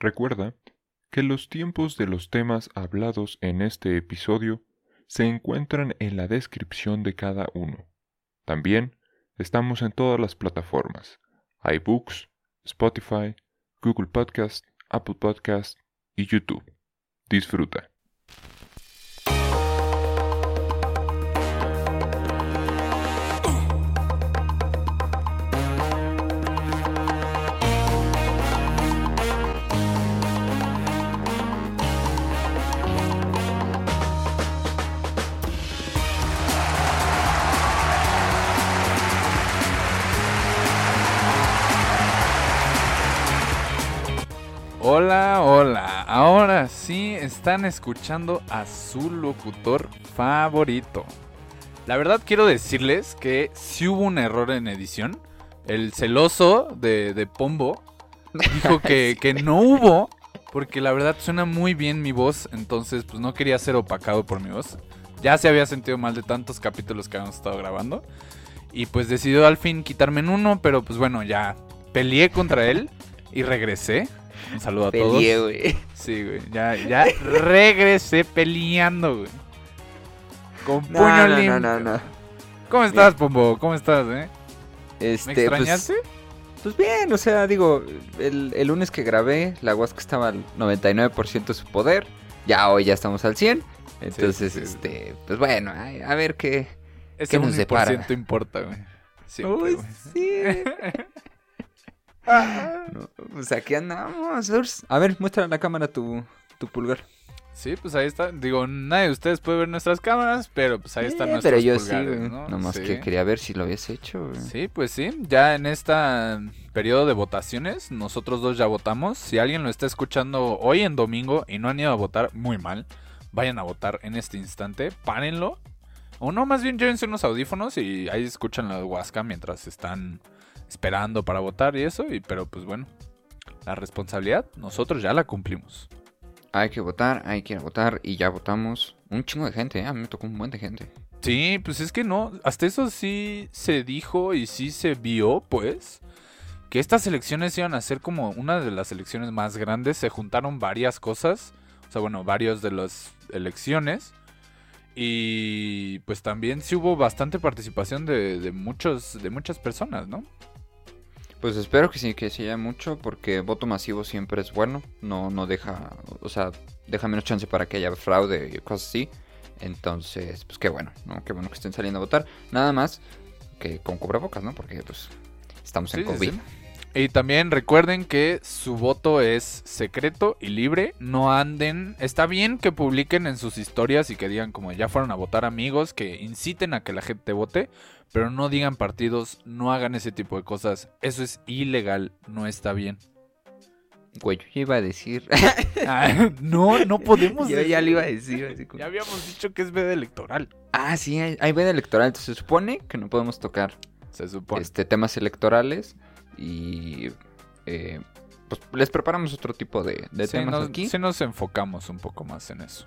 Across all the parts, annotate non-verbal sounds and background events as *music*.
Recuerda que los tiempos de los temas hablados en este episodio se encuentran en la descripción de cada uno. También estamos en todas las plataformas: iBooks, Spotify, Google Podcast, Apple Podcast y YouTube. Disfruta. Están escuchando a su locutor favorito. La verdad quiero decirles que si hubo un error en edición. El celoso de, de Pombo *laughs* dijo que, que no hubo porque la verdad suena muy bien mi voz, entonces pues no quería ser opacado por mi voz. Ya se había sentido mal de tantos capítulos que habíamos estado grabando. Y pues decidió al fin quitarme en uno, pero pues bueno, ya peleé contra él y regresé. Un saludo a todos. Peleé, güey. Sí, güey. Ya, ya regresé peleando, güey. Con puño No, limpio. no, no, no. ¿Cómo estás, Pombo? ¿Cómo estás, eh? Este, ¿Me pues- extrañaste? Pues, bien, o sea, digo, el, el lunes que grabé, la Huasca estaba al 99% de su poder. Ya hoy ya estamos al 100. Entonces, sí, sí. este, pues bueno, a ver qué. Ese ¿qué nos 1% depara? importa, güey. Siempre, Uy, güey. sí. *laughs* No, pues aquí andamos. Urs. A ver, muestra a la cámara tu, tu pulgar. Sí, pues ahí está. Digo, nadie de ustedes puede ver nuestras cámaras, pero pues ahí están Eh, nuestros pero yo sí, pulgares. ¿no? Nomás Sí. que quería ver si lo habías hecho, güey. Sí, pues sí. Ya en este periodo de votaciones, nosotros dos ya votamos. Si alguien lo está escuchando hoy en domingo y no han ido a votar, muy mal. Vayan a votar en este instante. Párenlo. O no, más bien llévense unos audífonos y ahí escuchan la Huasca mientras están esperando para votar y eso. Y, pero pues bueno, la responsabilidad nosotros ya la cumplimos. Hay que votar, hay que ir a votar y ya votamos. Un chingo de gente, ¿eh? A mí me tocó un buen de gente. Sí, pues es que no, hasta eso sí se dijo y sí se vio, pues, que estas elecciones iban a ser como una de las elecciones más grandes, se juntaron varias cosas, o sea, bueno, varios de las elecciones, y pues también sí hubo bastante participación de, de muchos, de muchas personas, ¿no? Pues espero que sí, que sí haya mucho, porque voto masivo siempre es bueno. No, no deja, o sea, deja menos chance para que haya fraude y cosas así. Entonces, pues qué bueno, ¿no? Qué bueno que estén saliendo a votar. Nada más que con cubrebocas, ¿no? Porque pues estamos en Sí, sí, COVID. sí. Y también recuerden que su voto es secreto y libre. No anden. Está bien que publiquen en sus historias y que digan como ya fueron a votar amigos, que inciten a que la gente vote, pero no digan partidos, no hagan ese tipo de cosas. Eso es ilegal, no está bien. Güey, yo ya iba a decir. *laughs* Ah, no, no podemos. yo ya le iba a decir. así como- Ya habíamos dicho que es veda electoral. Ah, sí, hay, hay veda electoral. Entonces se supone que no podemos tocar Se supone. este, temas electorales. Y eh, pues les preparamos otro tipo de, de sí, temas nos, aquí. sí nos enfocamos un poco más en eso.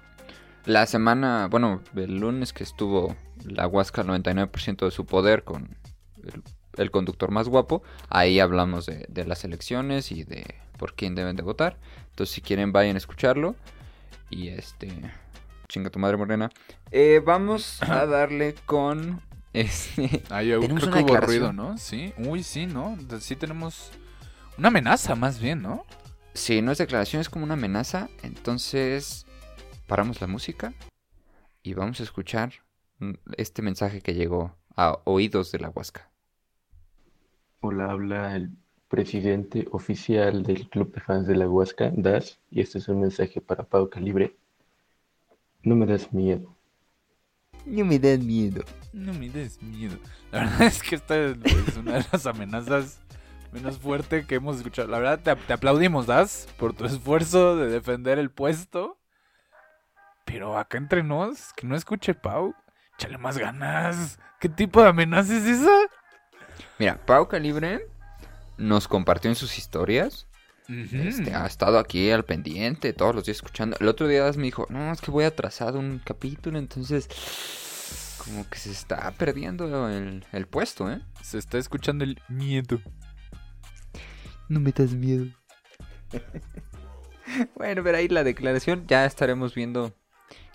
La semana, bueno, el lunes que estuvo la Huasca al 99% de su poder con el, el conductor más guapo, ahí hablamos de, de las elecciones y de por quién deben de votar. Entonces, si quieren, vayan a escucharlo. Y este. Chinga tu madre morena. Eh, vamos a darle con. Este. *laughs* Ah, yo Tenemos creo que hubo ruido, ¿no? Sí. Uy, sí, ¿no? Sí tenemos una amenaza más bien, ¿no? Si no es declaración, es como una amenaza. Entonces, paramos la música y vamos a escuchar mm, este mensaje que llegó a oídos de la Huasca. Hola, habla el presidente oficial del Club de Fans de la Huasca, Das, y este es un mensaje para Pau Calibre. No me das miedo. No me da miedo. No me des miedo. La verdad *laughs* es que esta es una de las amenazas menos fuerte que hemos escuchado. La verdad, te, te aplaudimos, Das, por tu esfuerzo de defender el puesto. Pero acá entre nos, que no escuche Pau, échale más ganas. ¿Qué tipo de amenaza es esa? Mira, Pau Calibre nos compartió en sus historias. Este, ha estado aquí al pendiente, todos los días escuchando. El otro día me dijo, no, es que voy atrasado un capítulo, entonces como que se está perdiendo el, el puesto, ¿eh? Se está escuchando el miedo. No me das miedo. *laughs* bueno, pero ahí la declaración, ya estaremos viendo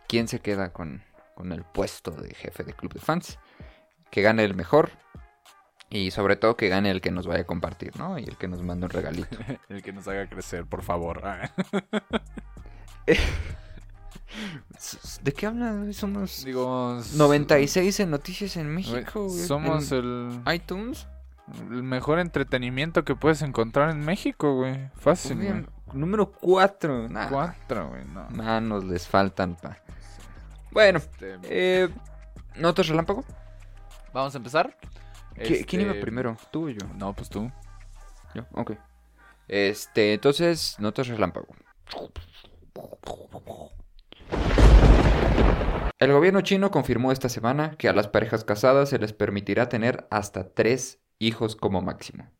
quién se queda con, con el puesto de jefe de club de fans. Que gane el mejor. Y sobre todo que gane el que nos vaya a compartir, ¿no? Y el que nos mande un regalito. *laughs* El que nos haga crecer, por favor. *laughs* *laughs* ¿De qué hablan? Somos Digo, 96 en noticias en México. Somos en el, iTunes. el mejor entretenimiento que puedes encontrar en México, güey. Fácil, Muy güey. Número 4. Cuatro, güey, no. Manos les faltan pa. Bueno, Este, eh, ¿notas relámpago? Vamos a empezar. ¿Qui- ¿Quién iba Este, primero? ¿Tú o yo? No, pues tú. Yo, ok. Este, entonces, notas relámpago. El gobierno chino confirmó esta semana que a las parejas casadas se les permitirá tener hasta tres hijos como máximo.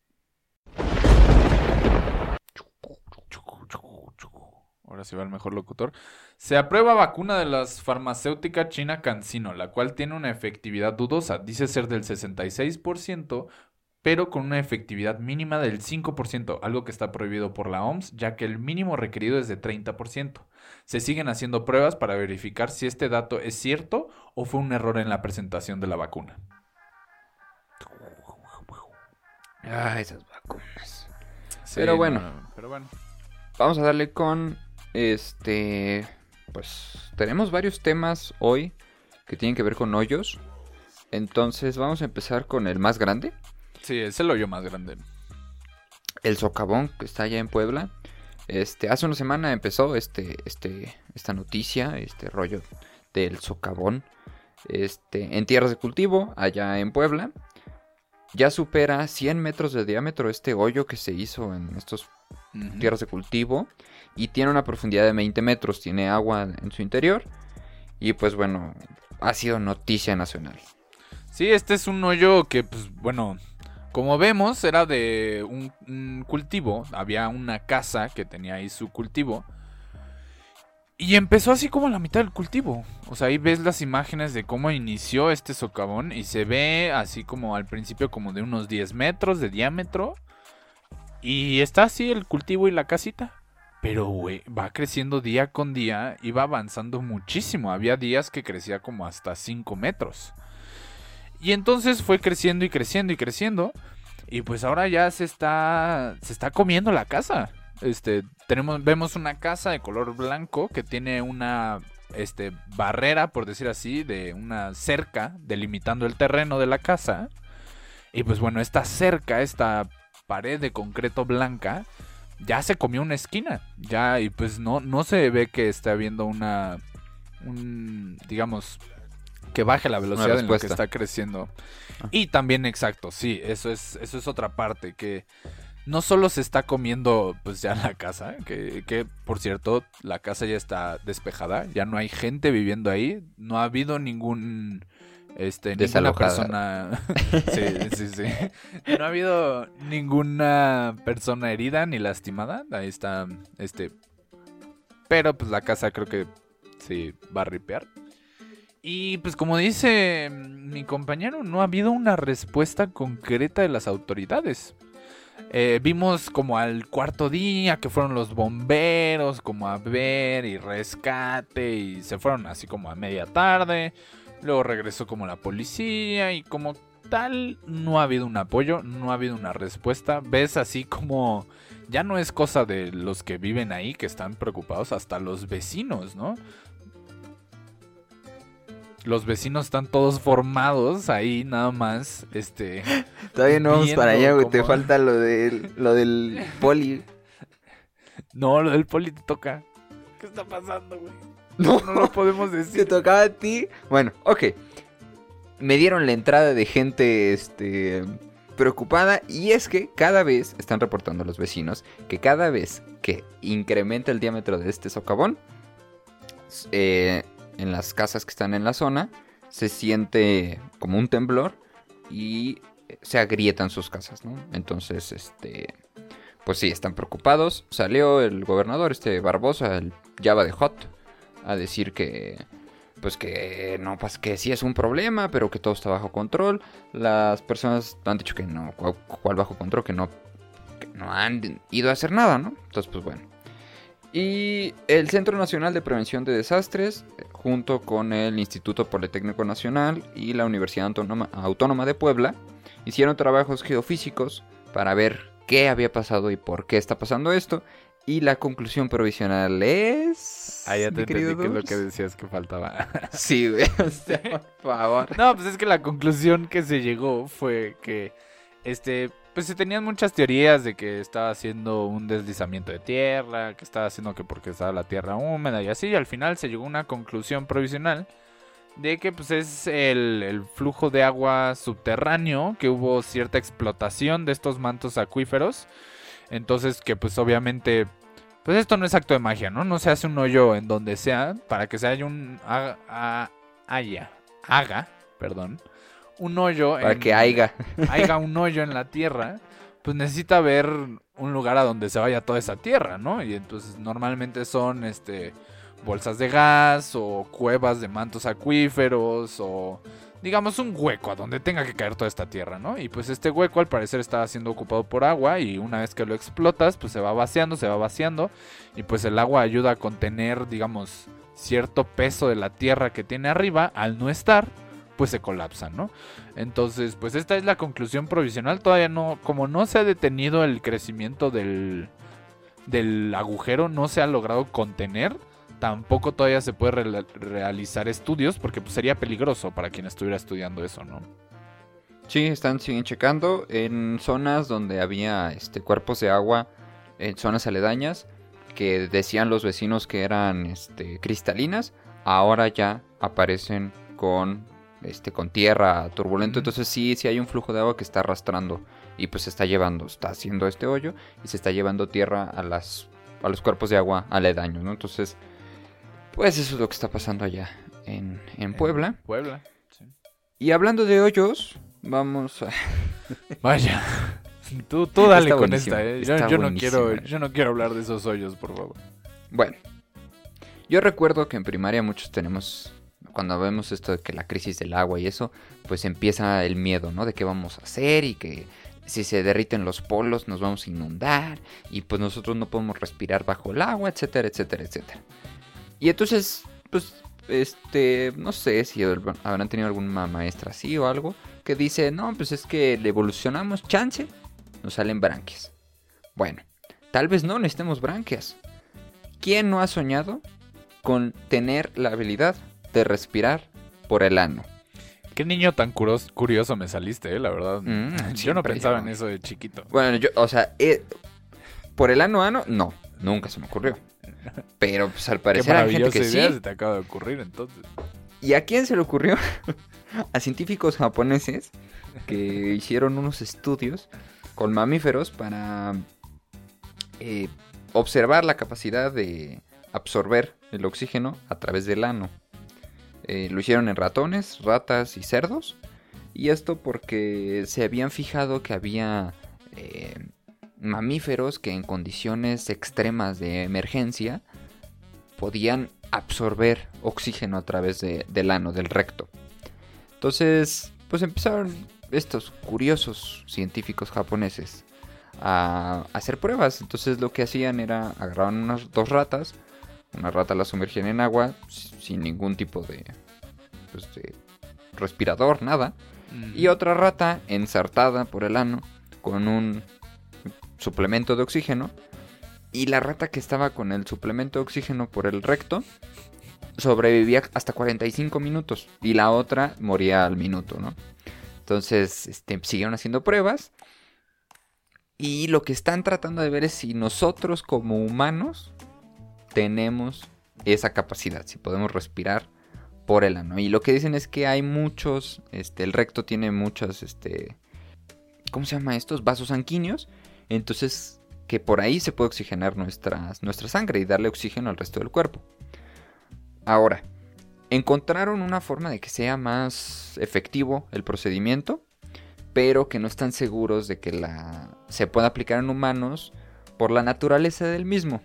Ahora sí va el mejor locutor. Se aprueba vacuna de las farmacéuticas china CanSino, la cual tiene una efectividad dudosa. Dice ser del 66%, pero con una efectividad mínima del 5%, algo que está prohibido por la OMS, ya que el mínimo requerido es de 30%. Se siguen haciendo pruebas para verificar si este dato es cierto o fue un error en la presentación de la vacuna. Ah, esas vacunas. Sí, Pero bueno. no, pero bueno. Vamos a darle con este. Pues tenemos varios temas hoy que tienen que ver con hoyos. Entonces vamos a empezar con el más grande, Sí, es el hoyo más grande. el socavón que está allá en Puebla. Este, hace una semana empezó este, este, esta noticia, este rollo del socavón, este, en tierras de cultivo allá en Puebla. Ya supera 100 metros de diámetro este hoyo que se hizo en estos Tierras de cultivo y tiene una profundidad de 20 metros, tiene agua en su interior y pues bueno, ha sido noticia nacional. Sí, este es un hoyo que, pues, bueno, como vemos, era de un, un cultivo. Había una casa que tenía ahí su cultivo. Y empezó así como a la mitad del cultivo. O sea, ahí ves las imágenes de cómo inició este socavón. Y se ve así como al principio como de unos 10 metros de diámetro. Y está así el cultivo y la casita. Pero, güey, va creciendo día con día y va avanzando muchísimo. Había días que crecía como hasta 5 metros. Y entonces fue creciendo y creciendo y creciendo. Y pues ahora ya se está. se está comiendo la casa. Este. Tenemos. Vemos una casa de color blanco que tiene una. Este. barrera, por decir así. de una cerca. delimitando el terreno de la casa. Y pues bueno, esta cerca, esta pared de concreto blanca. Ya se comió una esquina. Ya. Y pues no, no se ve que esté habiendo una. un. digamos. que baje la velocidad en la que está creciendo. Ah. Y también, exacto, sí, eso es, eso es otra parte, que no solo se está comiendo pues ya la casa, que, que por cierto, la casa ya está despejada, ya no hay gente viviendo ahí, no ha habido ningún este ninguna persona *laughs* sí, sí, sí. No ha habido ninguna persona herida ni lastimada. Ahí está este pero pues la casa creo que sí va a ripear. Y pues como dice mi compañero, no ha habido una respuesta concreta de las autoridades. Eh, vimos como al cuarto día que fueron los bomberos como a ver y rescate y se fueron así como a media tarde. Luego regresó como la policía y como tal no ha habido un apoyo, no ha habido una respuesta. Ves así como ya no es cosa de los que viven ahí que están preocupados, hasta los vecinos, ¿no? Los vecinos están todos formados ahí nada más, este... *laughs* Todavía no vamos para allá, güey. Te falta lo del, lo del poli. *laughs* No, lo del poli te toca. ¿Qué está pasando, güey? No, No lo podemos te decir. tocaba a ti. Bueno, ok. Me dieron la entrada de gente, este, preocupada y es que cada vez, están reportando los vecinos, que cada vez que incrementa el diámetro de este socavón, eh, en las casas que están en la zona, se siente como un temblor y se agrietan sus casas, ¿no? Entonces, este, pues sí, están preocupados. Salió el gobernador, este Barbosa, el Java de Hot, a decir que pues que no, pues que sí es un problema, pero que todo está bajo control. Las personas han dicho que no, cuál, bajo control, que no, no han ido a hacer nada, ¿no? Entonces, pues bueno. Y el Centro Nacional de Prevención de Desastres, junto con el Instituto Politécnico Nacional y la Universidad Autónoma de Puebla, hicieron trabajos geofísicos para ver qué había pasado y por qué está pasando esto. Y la conclusión provisional es. Ah, ya te entendí que es lo que decías que faltaba. *laughs* sí, güey. *laughs* por favor. No, pues es que la conclusión que se llegó fue que. Este. Pues se tenían muchas teorías de que estaba haciendo un deslizamiento de tierra, que estaba haciendo que porque estaba la tierra húmeda y así, y al final se llegó a una conclusión provisional de que pues es el, el, flujo de agua subterráneo, que hubo cierta explotación de estos mantos acuíferos, entonces que pues obviamente pues esto no es acto de magia, ¿no? No se hace un hoyo en donde sea para que se haya un haya, haga, perdón, un hoyo para que haya *laughs* haya un hoyo en la tierra, pues necesita haber un lugar a donde se vaya toda esa tierra, ¿no? Y entonces normalmente son este bolsas de gas o cuevas de mantos acuíferos o digamos, un hueco a donde tenga que caer toda esta tierra, ¿no? Y pues este hueco al parecer está siendo ocupado por agua y una vez que lo explotas, pues se va vaciando, se va vaciando y pues el agua ayuda a contener, digamos, cierto peso de la tierra que tiene arriba, al no estar, pues se colapsa, ¿no? Entonces, pues esta es la conclusión provisional, todavía no, como no se ha detenido el crecimiento del, del agujero, no se ha logrado contener tampoco todavía se puede realizar estudios porque pues, sería peligroso para quien estuviera estudiando eso, ¿no? Sí, están siguen checando en zonas donde había este cuerpos de agua en zonas aledañas que decían los vecinos que eran este, cristalinas, ahora ya aparecen con este con tierra turbulento, entonces sí, sí hay un flujo de agua que está arrastrando y pues se está llevando, está haciendo este hoyo y se está llevando tierra a las a los cuerpos de agua aledaños, ¿no? Entonces pues eso es lo que está pasando allá en, Puebla. Puebla, Y hablando de hoyos, vamos a... *laughs* Vaya. Tú, tú dale con esta, ¿eh? Yo, no quiero, yo no quiero hablar de esos hoyos, por favor. Bueno, yo recuerdo que en primaria muchos tenemos, cuando vemos esto de que la crisis del agua y eso, pues empieza el miedo, ¿no? De qué vamos a hacer y que si se derriten los polos nos vamos a inundar y pues nosotros no podemos respirar bajo el agua, etcétera, etcétera, etcétera. Y entonces, pues, este, no sé si habrán tenido alguna maestra así o algo, que dice, no, pues es que le evolucionamos chance, nos salen branquias. Bueno, tal vez no necesitemos branquias. ¿Quién no ha soñado con tener la habilidad de respirar por el ano? Qué niño tan curioso me saliste, eh, la verdad. Mm, *laughs* yo no pensaba en eso de chiquito. Bueno, yo, o sea, eh, por el ano ano, no, nunca se me ocurrió. Pero pues al parecer hay gente que idea se te acaba de ocurrir entonces. ¿Y a quién se le ocurrió? *laughs* a científicos japoneses que hicieron unos estudios con mamíferos para eh, observar la capacidad de absorber el oxígeno a través del ano. Eh, lo hicieron en ratones, ratas y cerdos. Y esto porque se habían fijado que había eh, mamíferos que en condiciones extremas de emergencia podían absorber oxígeno a través del ano, del recto. Entonces, pues empezaron estos curiosos científicos japoneses a hacer pruebas. Entonces lo que hacían era agarraban unas dos ratas, una rata la sumergían en agua sin ningún tipo de, pues, de respirador, nada, y otra rata ensartada por el ano con un suplemento de oxígeno. Y la rata que estaba con el suplemento de oxígeno por el recto sobrevivía hasta 45 minutos. Y la otra moría al minuto, ¿no? Entonces, este, siguieron haciendo pruebas. Y lo que están tratando de ver es si nosotros como humanos tenemos esa capacidad, si podemos respirar por el ano. Y lo que dicen es que hay muchos, este, el recto tiene muchas, este, ¿cómo se llama estos? Vasos sanguíneos. Entonces, que por ahí se puede oxigenar nuestra sangre y darle oxígeno al resto del cuerpo. Ahora, encontraron una forma de que sea más efectivo el procedimiento, pero que no están seguros de que la se pueda aplicar en humanos por la naturaleza del mismo.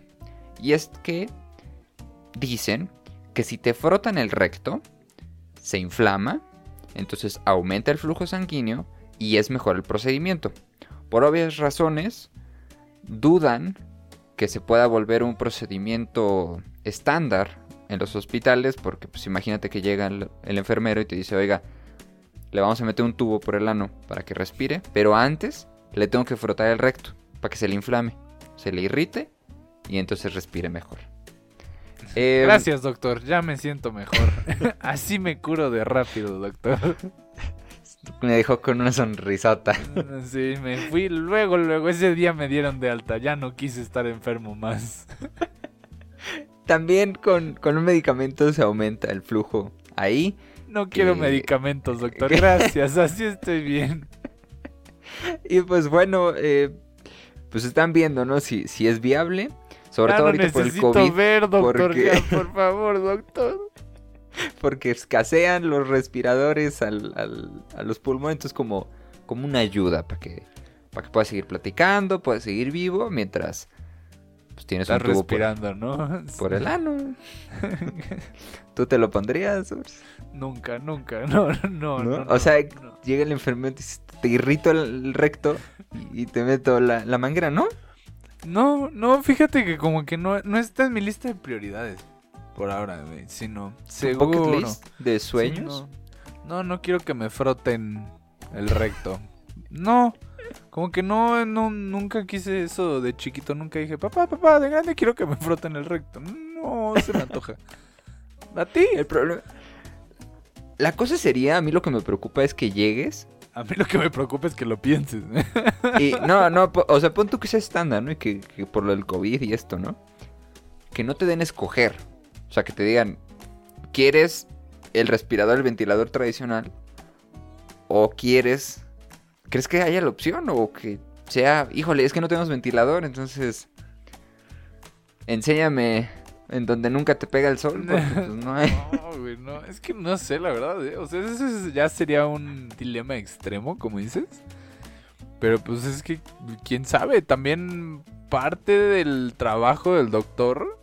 Y es que dicen que si te frotan el recto, se inflama, entonces aumenta el flujo sanguíneo y es mejor el procedimiento. Por obvias razones, dudan que se pueda volver un procedimiento estándar en los hospitales, porque pues imagínate que llega el, el, enfermero y te dice, oiga, le vamos a meter un tubo por el ano para que respire, pero antes le tengo que frotar el recto para que se le inflame, se le irrite y entonces respire mejor. Eh, Gracias, doctor, ya me siento mejor. *laughs* Así me curo de rápido, doctor. *laughs* Me dejó con una sonrisota. *laughs* Sí, me fui luego, luego. Ese día me dieron de alta. Ya no quise estar enfermo más. *laughs* También con, con un medicamento se aumenta el flujo ahí. No quiero medicamentos, doctor. *laughs* Gracias, así estoy bien. Y pues bueno, eh, pues están viendo, ¿no? Si, si es viable. Sobre ya todo no ahorita por el COVID. ver, doctor. porque- ya, por favor, doctor. *laughs* porque escasean los respiradores al, al- a los pulmones, entonces como, como una ayuda para que, para que puedas seguir platicando, puedas seguir vivo mientras pues, tienes Estás un tubo por, respirando, ¿no? *laughs* por el ano. *laughs* ¿Tú te lo pondrías? Urs? Nunca, nunca. No, no, no. ¿No? o sea, no. llega el enfermero y dice, te irrito el, el recto y, y te meto la, la manguera, ¿no? No, no, fíjate que como que no, no está en mi lista de prioridades. Por ahora, güey. Sino, Tu seguro. list de sueños. no. no, no quiero que me froten el recto. No, como que no, no, nunca quise eso de chiquito. Nunca dije, papá, papá, de grande quiero que me froten el recto. No, se me antoja. *laughs* ¿A ti? El problema... La cosa sería, a mí lo que me preocupa es que llegues A mí lo que me preocupa es que lo pienses. *laughs* Y no, no, o sea, pon tú que sea estándar, ¿no? Y que, que por lo del COVID y esto, ¿no? Que no te den escoger. O sea, que te digan, ¿quieres el respirador, el ventilador tradicional? ¿O quieres... ¿Crees que haya la opción? O que sea, híjole, es que no tenemos ventilador, entonces... Enséñame en donde nunca te pega el sol, pues *laughs* no güey, no. Es que no sé, la verdad. ¿eh? O sea, eso es- ya sería un dilema extremo, como dices. Pero pues es que, quién sabe, también parte del trabajo del doctor,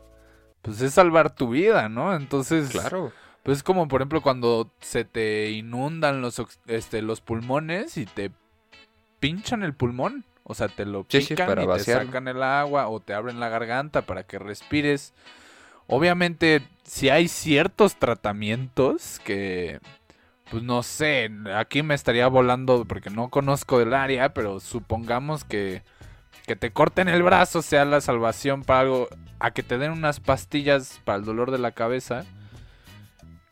pues es salvar tu vida, ¿no? Entonces, Claro. pues es como por ejemplo cuando se te inundan los, este, los pulmones y te pinchan el pulmón. O sea, te lo Sí, sí, pican para y te sacan el agua o te abren la garganta para que respires. Obviamente, si hay ciertos tratamientos que, pues no sé, aquí me estaría volando porque no conozco el área, pero supongamos que, que te corten el brazo sea la salvación para algo, a que te den unas pastillas para el dolor de la cabeza.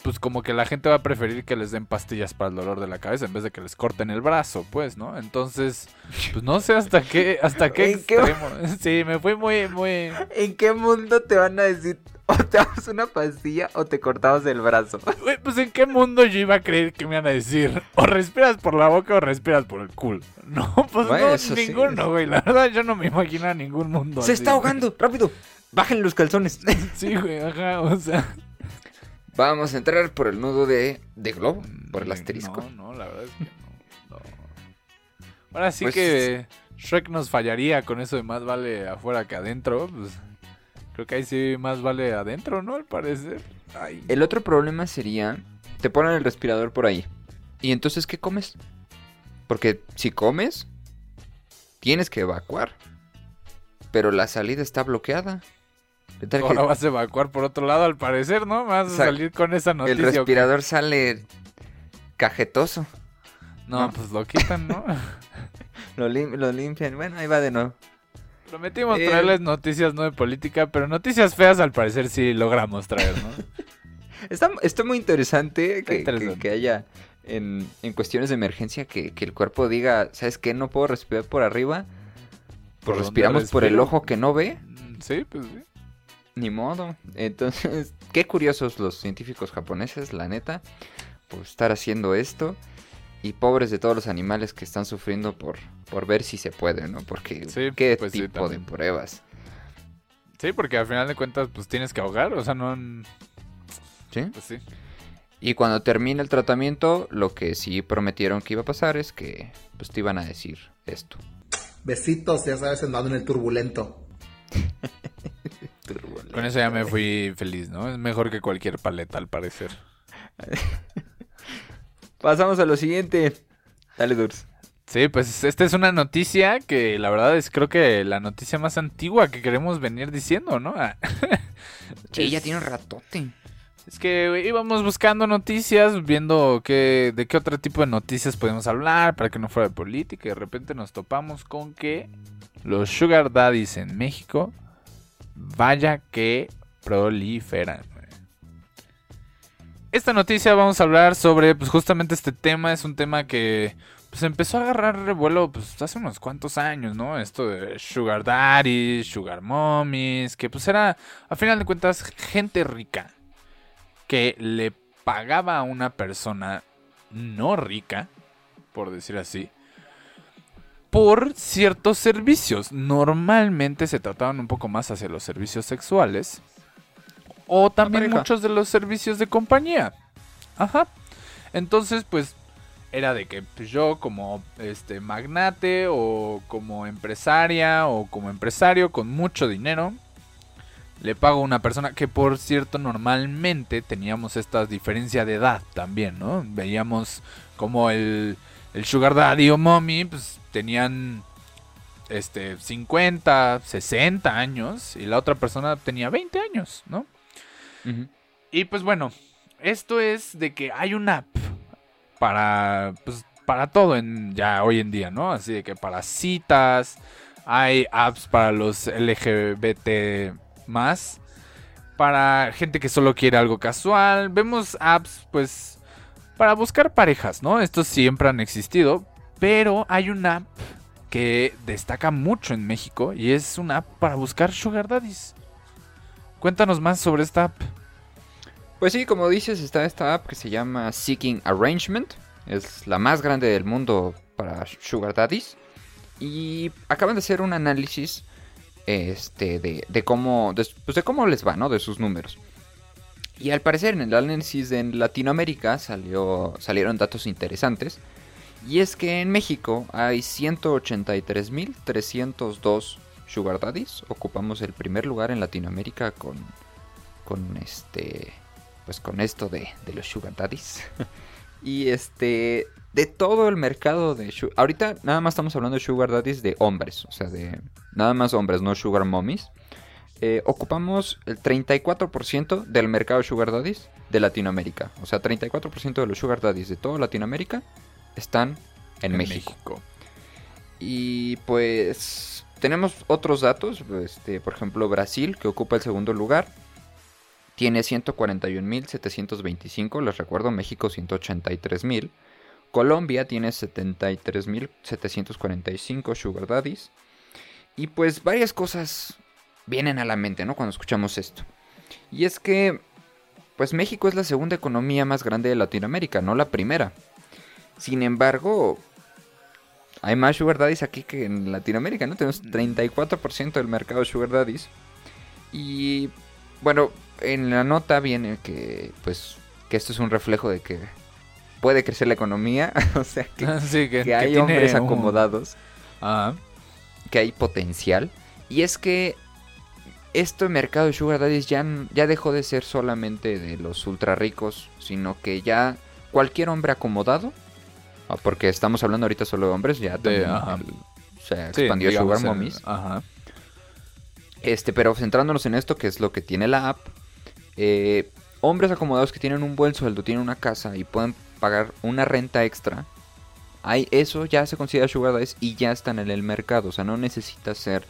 Pues como que la gente va a preferir que les den pastillas para el dolor de la cabeza en vez de que les corten el brazo, pues, ¿no? Entonces, pues no sé hasta qué, hasta qué ¿En qué- extremo. *laughs* Sí, me fui muy, muy, ¿En qué mundo te van a decir o te damos una pastilla o te cortamos el brazo? *laughs* Pues en qué mundo yo iba a creer que me iban a decir o respiras por la boca o respiras por el culo. *laughs* No, pues Bueno, no, eso sí. ninguno, güey. La verdad yo no me imagino ningún mundo Se así, está güey. ahogando, rápido. Bajen los calzones. Sí, güey, ajá, o sea. Vamos a entrar por el nudo de, de globo, por el asterisco. No, no, la verdad es que no. no. Ahora sí Pues- que Shrek nos fallaría con eso de más vale afuera que adentro. Pues creo que ahí sí más vale adentro, ¿no? Al parecer. Ay. El otro problema sería, te ponen el respirador por ahí. ¿Y entonces qué comes? Porque si comes, tienes que evacuar. Pero la salida está bloqueada. ¿Qué tal que Ahora vas a evacuar por otro lado, al parecer, ¿no? Vas a O sea, salir con esa noticia. el respirador sale cajetoso? No, No. pues lo quitan, ¿no? *laughs* Lo, lim- lo limpian. Bueno, ahí va de nuevo. Prometimos Eh. traerles noticias no de política, pero noticias feas al parecer sí logramos traer, ¿no? *laughs* Está, está muy interesante Está que, interesante. que- que haya en, en cuestiones de emergencia que, que el cuerpo diga, ¿sabes qué? No puedo respirar por arriba. ¿Por Pues respiramos por el ojo que no ve. Mm, Sí, pues sí. Ni modo. Entonces, *laughs* qué curiosos los científicos japoneses, la neta, por estar haciendo esto. Y pobres de todos los animales que están sufriendo por, por ver si se puede, ¿no? Porque Sí, qué pues sí, tipo de pruebas. Sí, porque al final de cuentas, pues tienes que ahogar, o sea, no... ¿Sí? Pues sí. Y cuando termine el tratamiento, lo que sí prometieron que iba a pasar es que pues te iban a decir esto. Besitos, ya sabes, andando en el turbulento. *laughs* Con eso ya me fui feliz, ¿no? Es mejor que cualquier paleta, al parecer. *laughs* Pasamos a lo siguiente. Dale, Durs. Sí, pues esta es una noticia que la verdad es creo que la noticia más antigua que queremos venir diciendo, ¿no? Ah, *laughs* Sí, ya tiene un ratote. Es que íbamos buscando noticias, viendo qué, de qué otro tipo de noticias podemos hablar para que no fuera de política y de repente nos topamos con que los sugar daddies en México, vaya que proliferan. Esta noticia vamos a hablar sobre pues justamente este tema, es un tema que pues empezó a agarrar revuelo pues hace unos cuantos años, ¿no? Esto de sugar daddies, sugar mommies, que pues era a final de cuentas gente rica que le pagaba a una persona no rica, por decir así, por ciertos servicios. Normalmente se trataban un poco más hacia los servicios sexuales o también muchos de los servicios de compañía. Ajá. Entonces, pues era de que pues, yo como este magnate o como empresaria o como empresario con mucho dinero le pago a una persona que por cierto normalmente teníamos esta diferencia de edad también, ¿no? Veíamos como el, el sugar daddy o mommy pues tenían este 50, 60 años y la otra persona tenía 20 años, ¿no? Y pues bueno, esto es de que hay una app para pues para todo en ya hoy en día, ¿no? Así de que para citas, hay apps para los LGBT más, para gente que solo quiere algo casual, vemos apps pues para buscar parejas, ¿no? Estos siempre han existido, pero hay una app que destaca mucho en México y es una app para buscar sugar daddies. Cuéntanos más sobre esta app. Pues sí, como dices, está esta app que se llama Seeking Arrangement. Es la más grande del mundo para Sugar Daddies. Y acaban de hacer un análisis este, de, de cómo, de, pues de cómo les va, ¿no? De sus números. Y al parecer en el análisis de Latinoamérica salió, salieron datos interesantes. Y es que en México hay 183.302 Sugar Daddies. Ocupamos el primer lugar en Latinoamérica con, con este pues con esto de, de los sugar daddies *laughs* y este de todo el mercado de ahorita nada más estamos hablando de sugar daddies de hombres o sea de nada más hombres no sugar mommies Eh, ocupamos el 34% del mercado de sugar daddies de Latinoamérica o sea 34% de los sugar daddies de toda Latinoamérica están en, México. Y pues tenemos otros datos, este, por ejemplo Brasil, que ocupa el segundo lugar, tiene 141.725, les recuerdo, México 183.000. Colombia tiene 73.745 Sugar Daddies. Y pues varias cosas vienen a la mente, ¿no? Cuando escuchamos esto. Y es que, pues México es la segunda economía más grande de Latinoamérica, no la primera. Sin embargo, hay más Sugar Daddies aquí que en Latinoamérica, ¿no? Tenemos 34% del mercado de Sugar Daddies. Y bueno, en la nota viene que, pues, que esto es un reflejo de que puede crecer la economía. *laughs* o sea, que, *laughs* Sí, que que hay hombres un- acomodados, que hay potencial. Y es que este mercado de Sugar Daddies ya, ya dejó de ser solamente de los ultra ricos, sino que ya cualquier hombre acomodado, ah, porque estamos hablando ahorita solo de hombres, ya De- también el- se sí, expandió digamos, Sugar Mommies. Ajá. Este, pero centrándonos en esto, que es lo que tiene la app, eh, hombres acomodados que tienen un buen sueldo, tienen una casa y pueden pagar una renta extra, hay, eso ya se considera sugar daddies y ya están en el mercado. O sea, no necesitas ser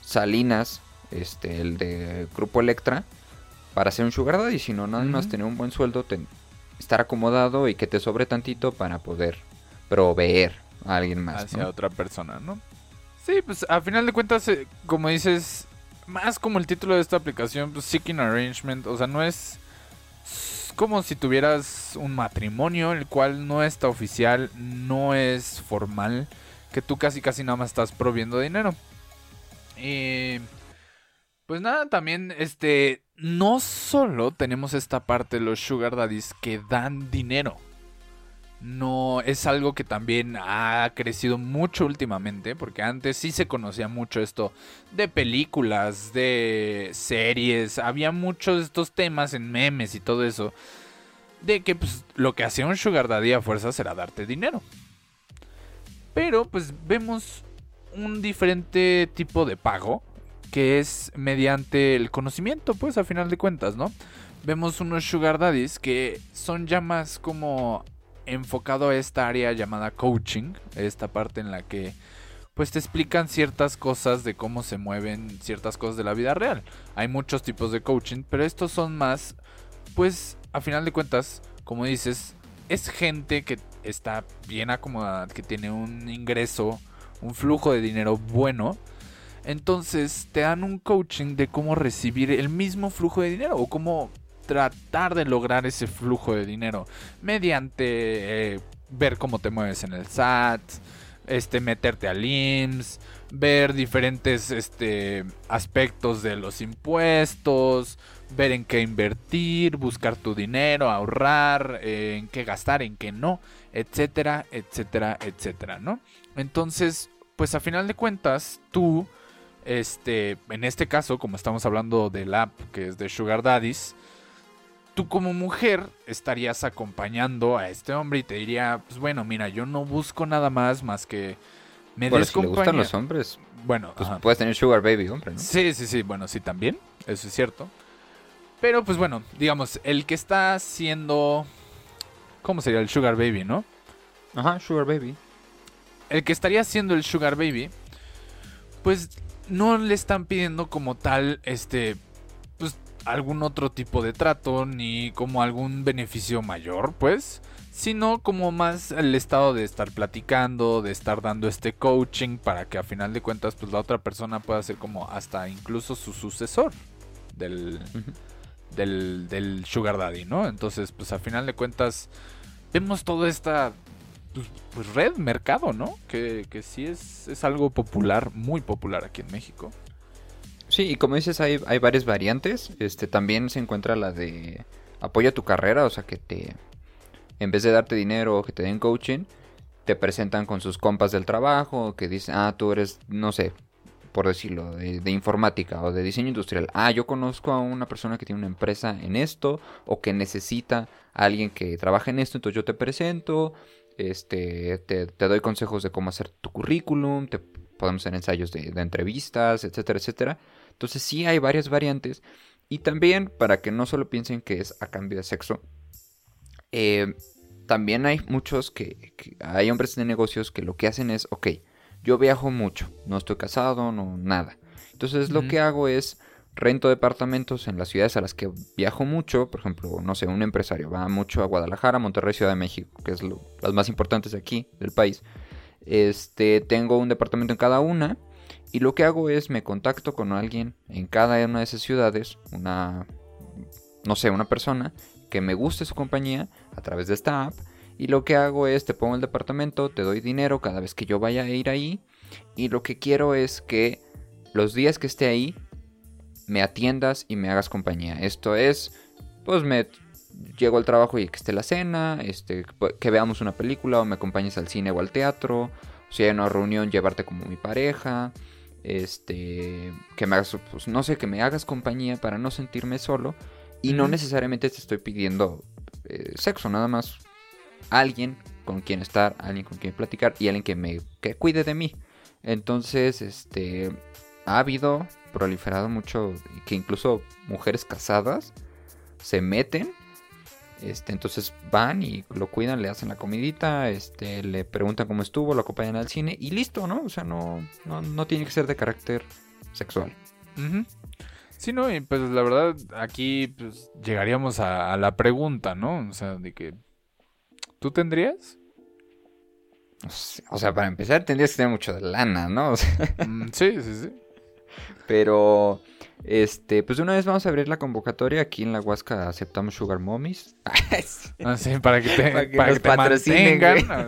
Salinas, este, el de Grupo Electra, para ser un sugar daddy, sino nada más Ujú. tener un buen sueldo, estar acomodado y que te sobre tantito para poder proveer a alguien más. hacia ¿no? otra persona, ¿no? Sí, pues a final de cuentas, eh, como dices, más como el título de esta aplicación, pues Seeking Arrangement, o sea, no es como si tuvieras un matrimonio, el cual no está oficial, no es formal, que tú casi casi nada más estás proviendo dinero. Y pues nada, también este no solo tenemos esta parte de los sugar daddies que dan dinero. No es algo que también ha crecido mucho últimamente, porque antes sí se conocía mucho esto de películas, de series, había muchos de estos temas en memes y todo eso, de que pues, lo que hacía un sugar daddy a fuerzas era darte dinero. Pero pues vemos un diferente tipo de pago que es mediante el conocimiento, pues a final de cuentas, ¿no? Vemos unos sugar daddies que son ya más como enfocado a esta área llamada coaching, esta parte en la que pues te explican ciertas cosas de cómo se mueven ciertas cosas de la vida real. Hay muchos tipos de coaching, pero estos son más pues a final de cuentas, como dices, es gente que está bien acomodada, que tiene un ingreso, un flujo de dinero bueno entonces te dan un coaching de cómo recibir el mismo flujo de dinero o cómo tratar de lograr ese flujo de dinero mediante eh, ver cómo te mueves en el SAT, este meterte al IMSS, ver diferentes este aspectos de los impuestos, ver en qué invertir, buscar tu dinero, ahorrar, eh, en qué gastar, en qué no, etcétera, etcétera, etcétera, ¿no? Entonces, pues a final de cuentas, tú este, en este caso, como estamos hablando del app que es de Sugar Daddies, tú como mujer estarías acompañando a este hombre y te diría, pues bueno, mira, yo no busco nada más más que me bueno, si le gustan los hombres, bueno, pues puedes tener Sugar Baby, hombre, ¿no? Sí, sí, sí, bueno, sí también, eso es cierto. Pero pues bueno, digamos, el que está siendo ¿cómo sería el Sugar Baby, no? Ajá, Sugar Baby. El que estaría siendo el Sugar Baby pues no le están pidiendo como tal, este, pues algún otro tipo de trato, ni como algún beneficio mayor, pues, sino como más el estado de estar platicando, de estar dando este coaching para que a final de cuentas, pues la otra persona pueda ser como hasta incluso su sucesor del, del, del Sugar Daddy, ¿no? Entonces, pues a final de cuentas, vemos toda esta pues, pues, red, mercado, ¿no? Que, que sí es, es, algo popular, muy popular aquí en México. Sí, y como dices, hay, hay varias variantes. Este, también se encuentra la de apoya tu carrera, o sea que te, en vez de darte dinero o que te den coaching, te presentan con sus compas del trabajo, que dicen, ah, tú eres, no sé, por decirlo, de, de, informática o de diseño industrial. Ah, yo conozco a una persona que tiene una empresa en esto o que necesita a alguien que trabaje en esto, entonces yo te presento este, te, doy consejos de cómo hacer tu currículum, te podemos hacer ensayos de, entrevistas, etcétera, etcétera. Entonces sí hay varias variantes. Y también, para que no solo piensen que es a cambio de sexo, eh, también hay muchos que, hay hombres de negocios que lo que hacen es, ok, yo viajo mucho, no estoy casado, no, nada. Entonces lo que hago es rento departamentos en las ciudades a las que viajo mucho, por ejemplo, no sé, un empresario va mucho a Guadalajara, Monterrey, Ciudad de México, que es las más importantes de aquí, del país. Este, tengo un departamento en cada una y lo que hago es me contacto con alguien en cada una de esas ciudades, una, no sé, una persona que me guste su compañía a través de esta app y lo que hago es te pongo el departamento, te doy dinero cada vez que yo vaya a ir ahí y lo que quiero es que los días que esté ahí me atiendas y me hagas compañía. Esto es, pues me llego al trabajo y que esté la cena, este, que veamos una película o me acompañes al cine o al teatro, si hay una reunión llevarte como mi pareja, este, que me hagas, pues no sé, que me hagas compañía para no sentirme solo y no necesariamente te estoy pidiendo eh, sexo, nada más alguien con quien estar, alguien con quien platicar y alguien que me que cuide de mí. Entonces, este, ha habido proliferado mucho que incluso mujeres casadas se meten este, entonces van y lo cuidan, le hacen la comidita, este, le preguntan cómo estuvo, lo acompañan al cine y listo, ¿no? O sea, no, no, tiene que ser de carácter sexual. Sí, no, y pues la verdad, aquí pues, llegaríamos a, la pregunta, ¿no? O sea, de que, ¿tú tendrías? O sea, para empezar tendrías que tener mucho de lana, ¿no? *laughs* Mm, sí, sí, sí. Pero, este, pues una vez vamos a abrir la convocatoria. Aquí en la Huasca aceptamos Sugar Mommies. *laughs* Ah, sí, para que te, para que, te mantengan. Ah,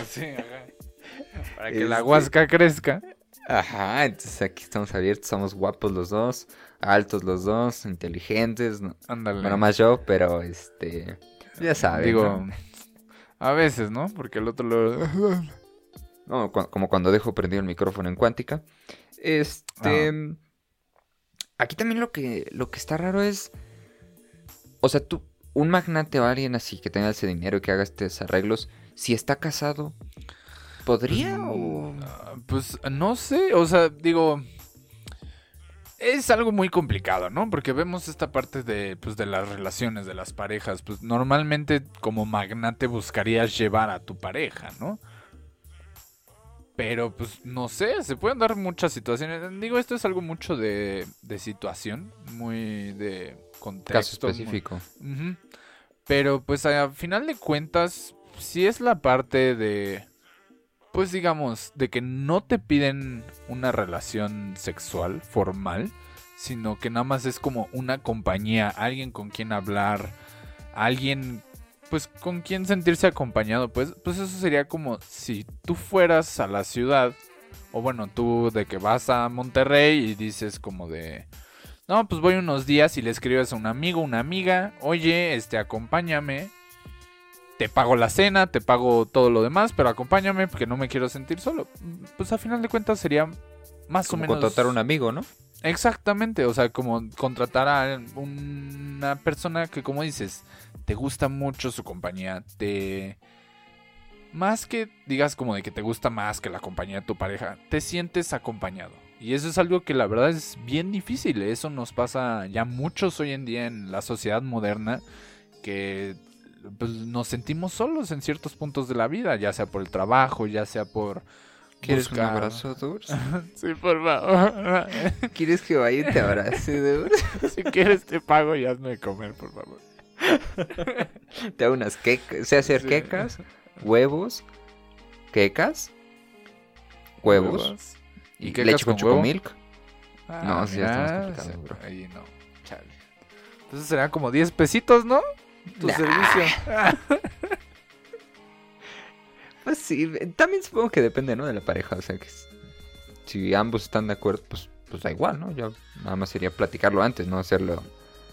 Para que la Este- Huasca crezca. Ajá, entonces aquí estamos abiertos, somos guapos los dos, altos los dos, inteligentes, ¿no? Ándale. bueno, más yo, pero este, ya sabes, Digo, ¿no? a veces, ¿no? Porque el otro lo... No, cu- como cuando dejo prendido el micrófono en cuántica. Este. Aquí también lo que, lo que está raro es. O sea, tú, un magnate o alguien así que tenga ese dinero y que haga estos arreglos, si está casado, ¿podría o.? Ah, Pues no sé, o sea, digo, es algo muy complicado, ¿no? Porque vemos esta parte de, pues, de las relaciones, de las parejas. Pues normalmente como magnate buscarías llevar a tu pareja, ¿no? Pero pues no sé, se pueden dar muchas situaciones. Digo, esto es algo mucho de, de situación, muy de contexto. Caso muy- específico. Pero pues a final de cuentas, si es la parte de, pues digamos, de que no te piden una relación sexual formal, sino que nada más es como una compañía, alguien con quien hablar, alguien pues con quien sentirse acompañado, pues, pues eso sería como si tú fueras a la ciudad, o bueno, tú de que vas a Monterrey y dices como de... No, pues voy unos días y le escribes a un amigo, una amiga, oye, este, acompáñame. Te pago la cena, te pago todo lo demás, pero acompáñame porque no me quiero sentir solo. Pues a final de cuentas sería más Como o menos... contratar a un amigo, ¿no? Exactamente, o sea, como contratar a una persona que, como dices, te gusta mucho su compañía, te... Más que digas como de que te gusta más que la compañía de tu pareja, te sientes acompañado. Y eso es algo que la verdad es bien difícil. Eso nos pasa ya muchos hoy en día en la sociedad moderna, que pues, nos sentimos solos en ciertos puntos de la vida, ya sea por el trabajo, ya sea por... ¿Quieres un abrazo, Durs? *laughs* Sí, por favor. *laughs* ¿Quieres que vaya y te abrace, Durs? *laughs* Si quieres te pago y hazme comer, por favor. Te hago unas quecas. Sé hacer Sí. quecas, huevos, quecas, huevos y, quecas leche con, chocomilk. No, sí, ya está más mira, complicado, bro. Ahí no. Chale. Entonces serán como 10 pesitos, ¿no? Tu Nah. servicio. Pues sí, también supongo que depende, ¿no? De la pareja. O sea, que si ambos están de acuerdo, pues, pues da igual, ¿no? Ya nada más sería platicarlo antes, no hacerlo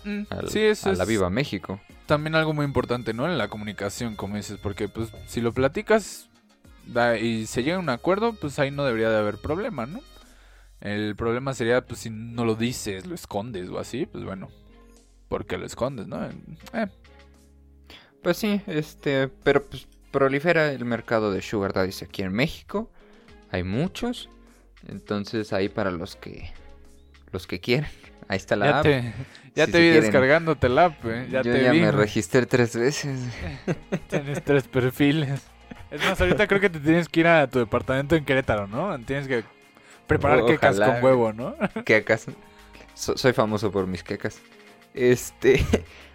Mm, al- sí, eso a la viva México. también algo muy importante, ¿no? En la comunicación, como dices, porque pues si lo platicas da- y se llega a un acuerdo, pues ahí no debería de haber problema, ¿no? El problema sería, pues si no lo dices, lo escondes o así, pues bueno, ¿por qué lo escondes, no? Eh, Pues sí, este, pero pues prolifera el mercado de Sugar Daddies aquí en México. Hay muchos. Entonces ahí para los que los que quieran. *laughs* Ahí está la ya app. te, ya Si te vi quieren. descargándote la app, eh, Ya Yo te ya vi. me registré tres veces. *laughs* Tienes tres perfiles. Es más, ahorita creo que te tienes que ir a tu departamento en Querétaro, ¿no? Tienes que preparar Oh, quecas ojalá, con huevo, ¿no? *laughs* quecas. So- soy famoso por mis quecas. Este,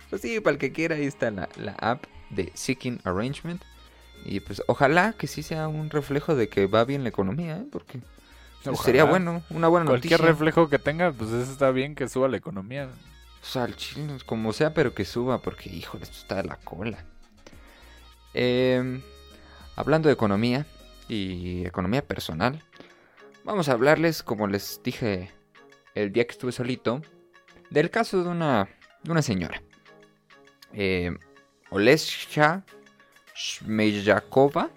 pues sí, para el que quiera, ahí está la, la app de Seeking Arrangement. Y pues ojalá que sí sea un reflejo de que va bien la economía, ¿eh? Porque pues, sería bueno, una buena Cualquier noticia. reflejo que tenga, pues eso está bien que suba la economía. O sea, chile, como sea, pero que suba, porque híjole, esto está de la cola. Em, hablando de economía y economía personal, vamos a hablarles, como les dije el día que estuve solito, del caso de una, de una señora. Eh, Olesha Shmejakova.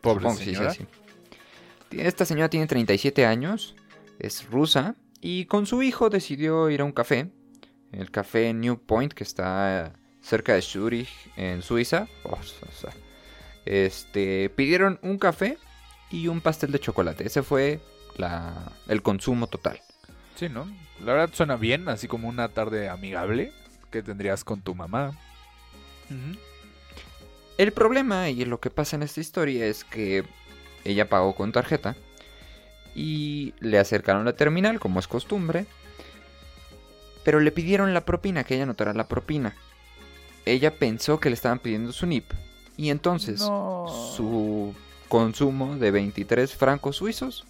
Pobre que se dice señora. Esta señora tiene 37 años, es rusa y con su hijo decidió ir a un café, el café New Point que está cerca de Zurich en Suiza. Oh, este, pidieron un café y un pastel de chocolate. Ese fue la, el consumo total. Sí, ¿no? La verdad suena bien, así como una tarde amigable que tendrías con tu mamá. El problema y lo que pasa en esta historia es que ella pagó con tarjeta y le acercaron la terminal como es costumbre, pero le pidieron la propina, que ella notara la propina. Ella pensó que le estaban pidiendo su NIP y entonces No. su consumo de 23 francos suizos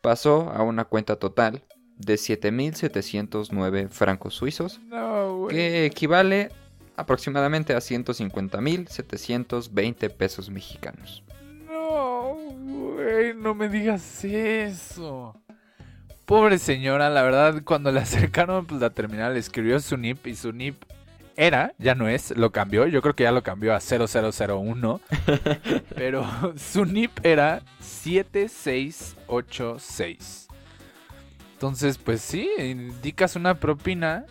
pasó a una cuenta total de 7.709 francos suizos No, que equivale aproximadamente a 150.720 pesos mexicanos. No, güey, no me digas eso. Pobre señora, la verdad, cuando le acercaron pues, la terminal, escribió su NIP y su NIP era, ya no es, lo cambió. Yo creo que ya lo cambió a 0001. *laughs* pero su NIP era 7686. Entonces, pues sí, indicas una propina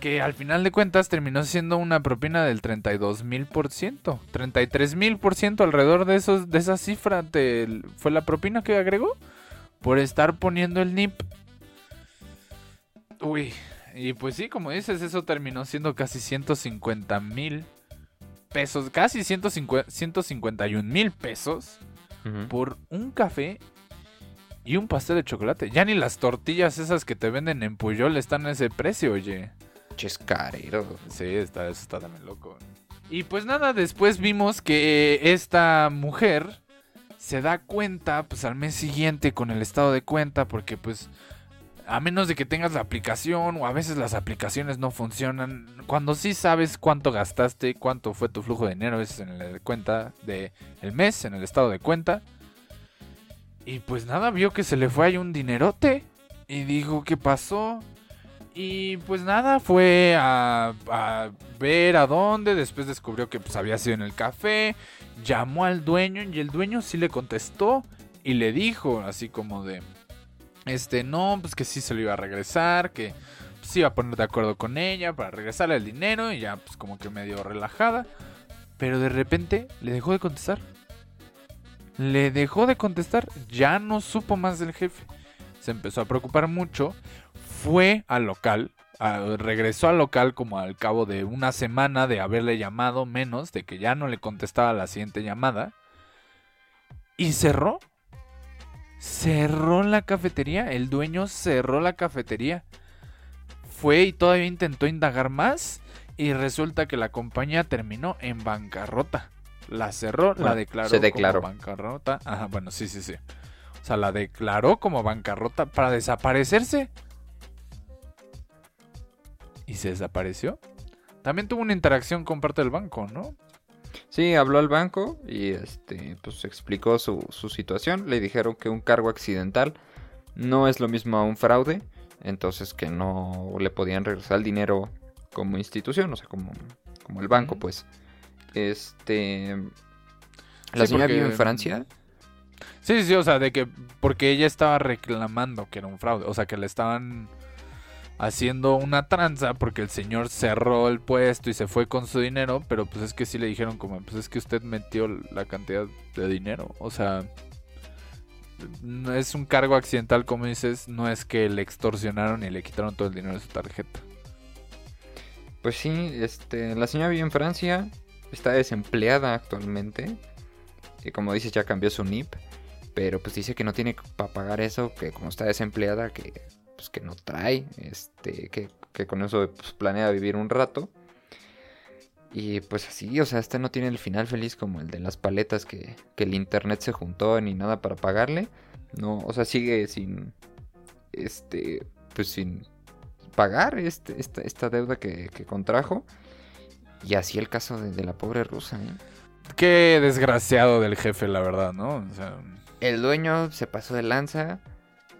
que al final de cuentas terminó siendo una propina del 32 mil por ciento. 33 mil por ciento alrededor de, esos, de esa cifra fue la propina que agregó por estar poniendo el NIP. Uy, y pues sí, como dices, eso terminó siendo casi 150 mil pesos, casi 150, 151 mil pesos por un café y un pastel de chocolate. Ya ni las tortillas esas que te venden en Puyol están a ese precio, oye. Chescarero. Sí, está, eso está también loco. Y pues nada, después vimos que esta mujer se da cuenta, pues al mes siguiente con el estado de cuenta, porque pues a menos de que tengas la aplicación o a veces las aplicaciones no funcionan, cuando sí sabes cuánto gastaste, cuánto fue tu flujo de dinero, es en la cuenta del el mes, en el estado de cuenta. Y pues nada, vio que se le fue ahí un dinerote. Y dijo, ¿qué pasó? Y pues nada, fue a, ver a dónde. Después descubrió que pues había sido en el café. Llamó al dueño y el dueño sí le contestó. Y le dijo, así como de... Este, no, pues que sí se lo iba a regresar. Que se iba a poner de acuerdo con ella para regresarle el dinero. Y ya pues como que medio relajada. Pero de repente le dejó de contestar le dejó de contestar, ya no supo más del jefe. Se empezó a preocupar mucho, fue al local, regresó al local como al cabo de una semana de haberle llamado menos, de que ya no le contestaba la siguiente llamada, y cerró. Cerró la cafetería, el dueño cerró la cafetería. Fue y todavía intentó indagar más y resulta que la compañía terminó en bancarrota. La cerró, la declaró se declaró. como bancarrota. Ajá, bueno, sí, sí, sí. O sea, la declaró como bancarrota para desaparecerse. Y se desapareció. También tuvo una interacción con parte del banco, ¿no? Sí, habló al banco y este, pues explicó su, su situación. Le dijeron que un cargo accidental no es lo mismo a un fraude. Entonces que no le podían regresar el dinero como institución, o sea, como, como el banco, pues. Este. ¿La señora vive en Francia? Sí, sí, o sea, de que. Porque ella estaba reclamando que era un fraude. O sea, que le estaban haciendo una tranza porque el señor cerró el puesto y se fue con su dinero. Pero pues es que sí le dijeron, como, pues es que usted metió la cantidad de dinero. O sea. Es un cargo accidental, como dices, no es que le extorsionaron y le quitaron todo el dinero de su tarjeta. Pues sí, este, la señora vive en Francia, está desempleada actualmente. Y como dices, ya cambió su NIP. Pero pues dice que no tiene para pagar eso, que como está desempleada, que pues que no trae. Este, que, con eso pues, planea vivir un rato. Y pues así, o sea, este no tiene el final feliz como el de las paletas que, que el internet se juntó ni nada para pagarle. No, o sea, sigue sin. Este. Pues sin pagar este, esta, esta deuda que, que contrajo. Y así el caso de, la pobre rusa. ¿eh? Qué desgraciado del jefe, la verdad, ¿no? El dueño se pasó de lanza.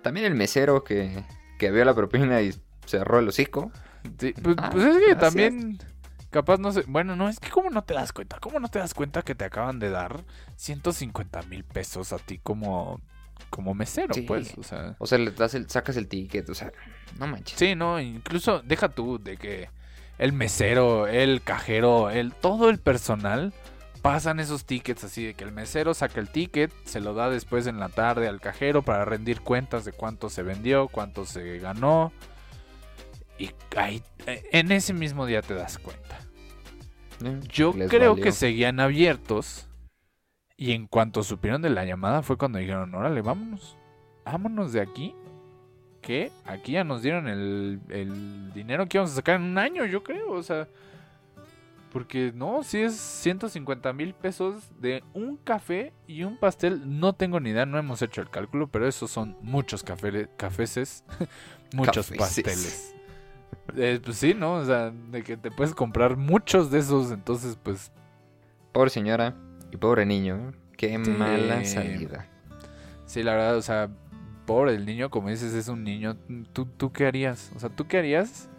También el mesero que, que vio la propina y cerró el hocico. pues, ah, pues es que también... Capaz no sé. Bueno, no, es que ¿cómo no te das cuenta? ¿Cómo no te das cuenta que te acaban de dar 150 mil pesos a ti como, como mesero, pues? O sea, o sea le das el, sacas el ticket, o sea, no manches. Sí, no, incluso deja tú de que el mesero, el cajero, el todo el personal pasan esos tickets así de que el mesero saca el ticket, se lo da después en la tarde al cajero para rendir cuentas de cuánto se vendió, cuánto se ganó. Y ahí, en ese mismo día te das cuenta. Eh, Yo creo que seguían abiertos. Y en cuanto supieron de la llamada fue cuando dijeron, órale, vámonos. Vámonos de aquí que aquí ya nos dieron el, dinero que íbamos a sacar en un año, yo creo. O sea, porque no, si es 150 mil pesos de un café y un pastel. No tengo ni idea, no hemos hecho el cálculo, pero esos son muchos café, cafeces, *laughs* muchos pasteles. Eh, pues sí, ¿no? O sea, de que te puedes comprar muchos de esos, entonces pues... Pobre señora y pobre niño. Qué Sí. mala salida. Sí, la verdad, o sea, pobre el niño, como dices, es un niño. ¿Tú, ¿Tú qué harías? O sea, ¿tú qué harías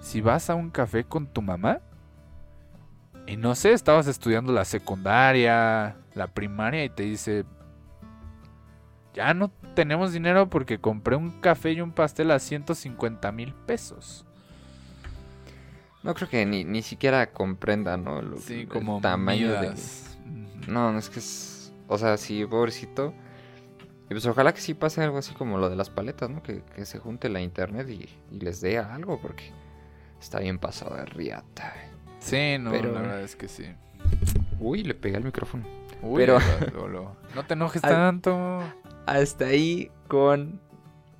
si vas a un café con tu mamá? Y no sé, estabas estudiando la secundaria, la primaria y te dice, ya no tenemos dinero porque compré un café y un pastel a 150 mil pesos. No creo que ni, ni siquiera comprenda, ¿no? Lo- Sí, el como tamaño de... Midas. No, no es que es... O sea, sí, pobrecito. Y pues ojalá que sí pase algo así como lo de las paletas, ¿no? Que, que se junte la internet y, y les dé algo porque está bien pasado de riata. Sí, no, Pero- la verdad es que sí. Uy, le pegué al micrófono. Uy, Pero- lo- *laughs* lo- no te enojes tanto. Hasta ahí con,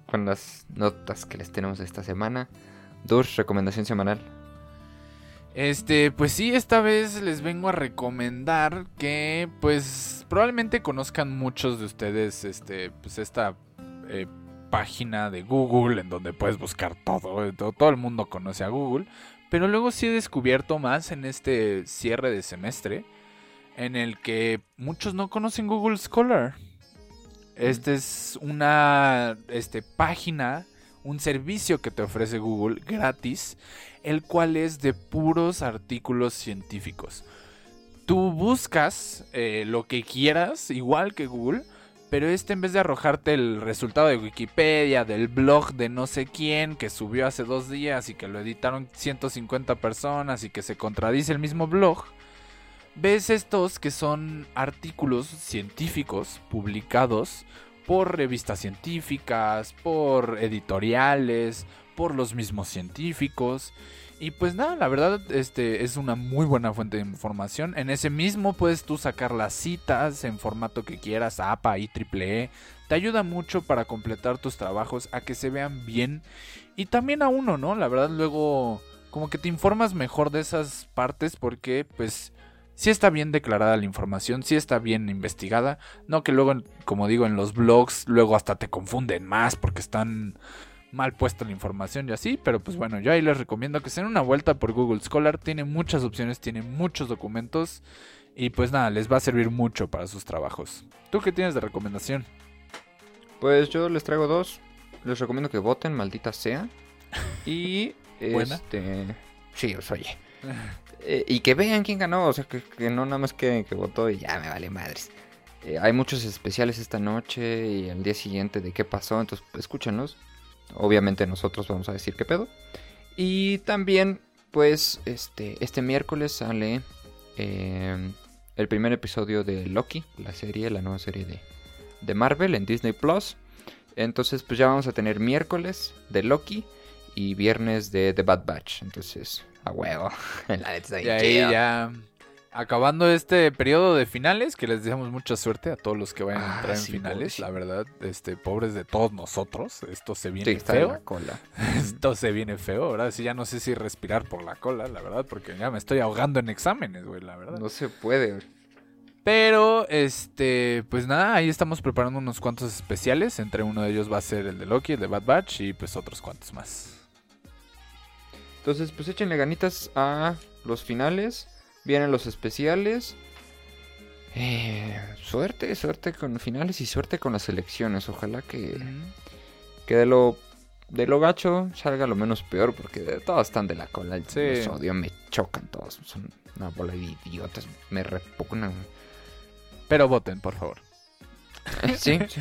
con las notas que les tenemos esta semana. Dos, recomendación semanal. Este, pues sí, esta vez les vengo a recomendar que, pues, probablemente conozcan muchos de ustedes, este, pues esta eh, página de Google en donde puedes buscar todo, eh, todo, todo el mundo conoce a Google, pero luego sí he descubierto más en este cierre de semestre, en el que muchos no conocen Google Scholar. Esta es una, este, página, un servicio que te ofrece Google gratis el cual es de puros artículos científicos. Tú buscas eh, lo que quieras, igual que Google, pero este en vez de arrojarte el resultado de Wikipedia, del blog de no sé quién que subió hace dos días y que lo editaron 150 personas y que se contradice el mismo blog, ves estos que son artículos científicos publicados por revistas científicas, por editoriales, por los mismos científicos. Y pues nada, la verdad este es una muy buena fuente de información. En ese mismo puedes tú sacar las citas en formato que quieras, APA, IEEE. Te ayuda mucho para completar tus trabajos a que se vean bien. Y también a uno, ¿no? La verdad luego como que te informas mejor de esas partes porque pues sí está bien declarada la información, sí está bien investigada. No que luego, como digo, en los blogs luego hasta te confunden más porque están mal puesta la información y así, pero pues bueno, yo ahí les recomiendo que se den una vuelta por Google Scholar, tiene muchas opciones, tiene muchos documentos y pues nada, les va a servir mucho para sus trabajos. ¿Tú qué tienes de recomendación? Pues yo les traigo dos. Les recomiendo que voten, maldita sea. Y *laughs* Buena. este. Sí, os oye. *laughs* Eh, y que vean quién ganó. O sea, que, que no nada más que, que votó y ya me vale madres. Eh, hay muchos especiales esta noche y al día siguiente de qué pasó. Entonces, escúchenlos. Obviamente nosotros vamos a decir qué pedo. Y también, pues, este, este miércoles sale eh, el primer episodio de Loki, la serie, la nueva serie de, de Marvel en Disney Plus. Entonces, pues ya vamos a tener miércoles de Loki y viernes de The Bad Batch. Entonces, a huevo. *laughs* La neta está ahí ya acabando este periodo de finales, que les deseamos mucha suerte a todos los que vayan a Ah, entrar en sí, finales, la verdad, este pobres de todos nosotros, esto se viene feo. la cola. *laughs* Esto se viene feo, ahora sí ya no sé si respirar por la cola, la verdad, porque ya me estoy ahogando en exámenes, güey, la verdad. No se puede. güey. Pero, este, pues nada, ahí estamos preparando unos cuantos especiales. Entre uno de ellos va a ser el de Loki, el de Bad Batch y pues otros cuantos más. Entonces, pues échenle ganitas a los finales. Vienen los especiales. Eh, suerte, suerte con finales y suerte con las elecciones. Ojalá que, que de lo de lo gacho salga lo menos peor. Porque de- todos están de la cola. Sí. Los odio, me chocan todos. Son una bola de idiotas. Me repugnan. Pero voten, por favor. *laughs* sí, *laughs* sí.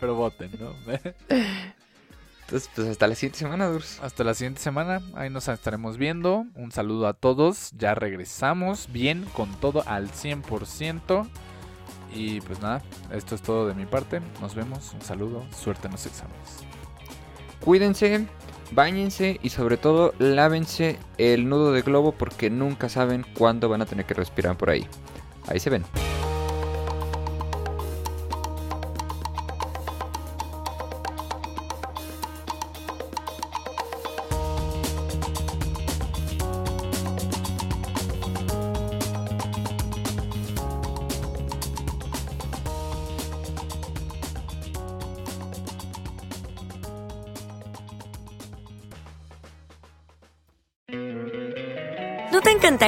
Pero voten, ¿no? *laughs* Entonces, pues hasta la siguiente semana, Durs. Hasta la siguiente semana, ahí nos estaremos viendo. Un saludo a todos, ya regresamos bien con todo al 100%. Y pues nada, esto es todo de mi parte. Nos vemos, un saludo, suerte en los exámenes. Cuídense, bañense y sobre todo lávense el nudo de globo porque nunca saben cuándo van a tener que respirar por ahí. Ahí se ven.